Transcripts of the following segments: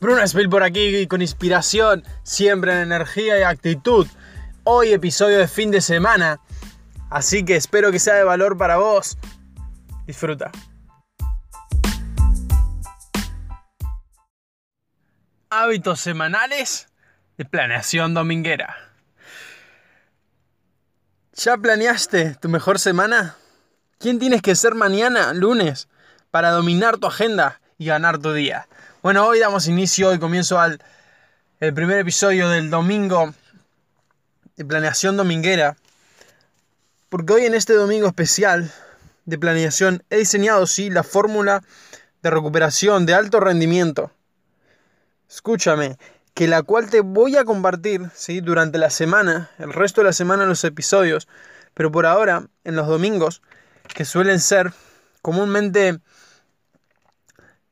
Bruno Spill por aquí con inspiración, siempre en energía y actitud. Hoy episodio de fin de semana, así que espero que sea de valor para vos. Disfruta. Hábitos semanales de planeación dominguera. ¿Ya planeaste tu mejor semana? ¿Quién tienes que ser mañana, lunes, para dominar tu agenda y ganar tu día? Bueno, hoy damos inicio y comienzo al el primer episodio del domingo de planeación dominguera. Porque hoy en este domingo especial de planeación he diseñado, sí, la fórmula de recuperación de alto rendimiento. Escúchame, que la cual te voy a compartir, sí, durante la semana, el resto de la semana en los episodios, pero por ahora en los domingos, que suelen ser comúnmente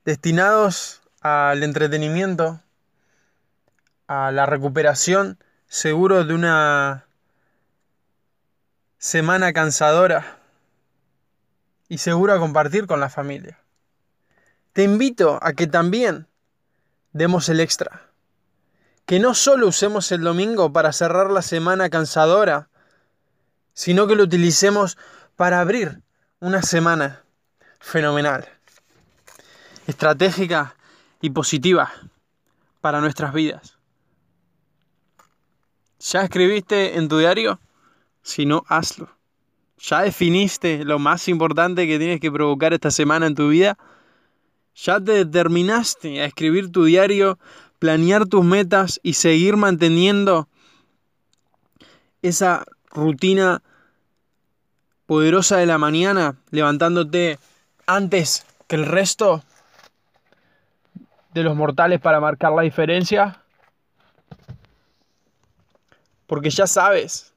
destinados al entretenimiento, a la recuperación, seguro de una semana cansadora y seguro a compartir con la familia. Te invito a que también demos el extra. Que no solo usemos el domingo para cerrar la semana cansadora, sino que lo utilicemos para abrir una semana fenomenal, estratégica y positiva para nuestras vidas. ¿Ya escribiste en tu diario? Si no, hazlo. ¿Ya definiste lo más importante que tienes que provocar esta semana en tu vida? ¿Ya te determinaste a escribir tu diario, planear tus metas y seguir manteniendo esa rutina poderosa de la mañana, levantándote antes que el resto de los mortales para marcar la diferencia? Porque ya sabes,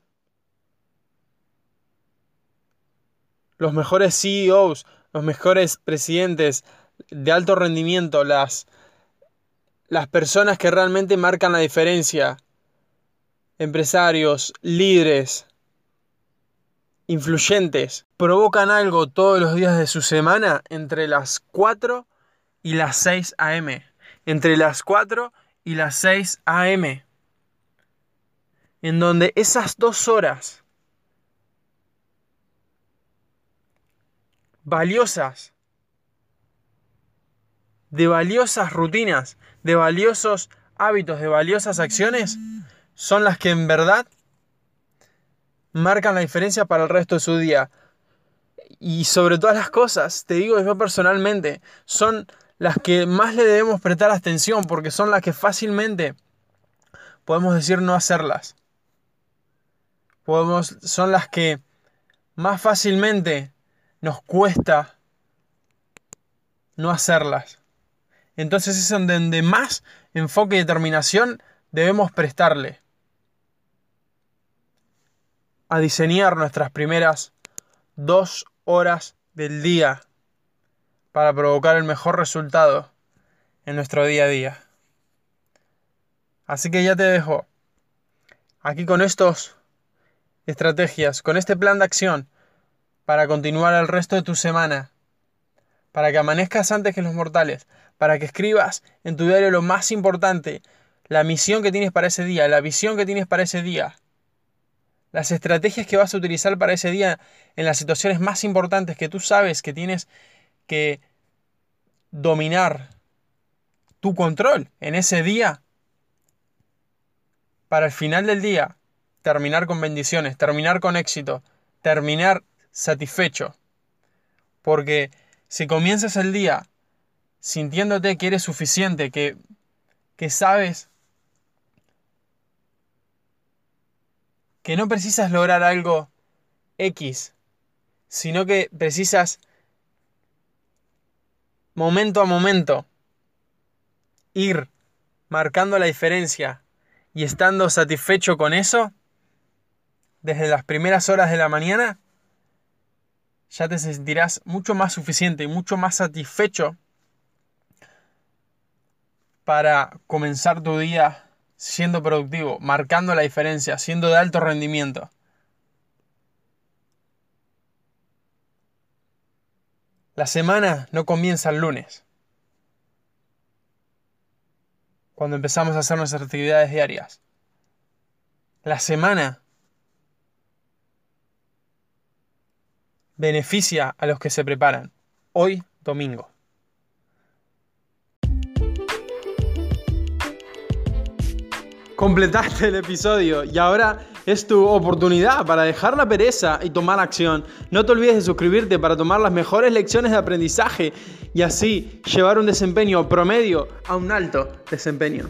los mejores CEOs, los mejores presidentes de alto rendimiento, las, las personas que realmente marcan la diferencia, empresarios, líderes, influyentes, provocan algo todos los días de su semana entre las 4 y las 6 a.m entre las 4 y las 6 a.m. En donde esas dos horas valiosas, de valiosas rutinas, de valiosos hábitos, de valiosas acciones, son las que en verdad marcan la diferencia para el resto de su día. Y sobre todas las cosas, te digo yo personalmente, son las que más le debemos prestar atención porque son las que fácilmente podemos decir no hacerlas. Podemos, son las que más fácilmente nos cuesta no hacerlas. Entonces es donde más enfoque y determinación debemos prestarle a diseñar nuestras primeras dos horas del día para provocar el mejor resultado en nuestro día a día. Así que ya te dejo aquí con estos estrategias, con este plan de acción para continuar el resto de tu semana, para que amanezcas antes que los mortales, para que escribas en tu diario lo más importante, la misión que tienes para ese día, la visión que tienes para ese día, las estrategias que vas a utilizar para ese día en las situaciones más importantes que tú sabes que tienes que dominar tu control en ese día para el final del día terminar con bendiciones, terminar con éxito, terminar satisfecho. Porque si comienzas el día sintiéndote que eres suficiente, que, que sabes que no precisas lograr algo X, sino que precisas momento a momento, ir marcando la diferencia y estando satisfecho con eso, desde las primeras horas de la mañana, ya te sentirás mucho más suficiente y mucho más satisfecho para comenzar tu día siendo productivo, marcando la diferencia, siendo de alto rendimiento. La semana no comienza el lunes. cuando empezamos a hacer nuestras actividades diarias. La semana beneficia a los que se preparan. Hoy, domingo. Completaste el episodio y ahora es tu oportunidad para dejar la pereza y tomar acción. No te olvides de suscribirte para tomar las mejores lecciones de aprendizaje y así llevar un desempeño promedio a un alto desempeño.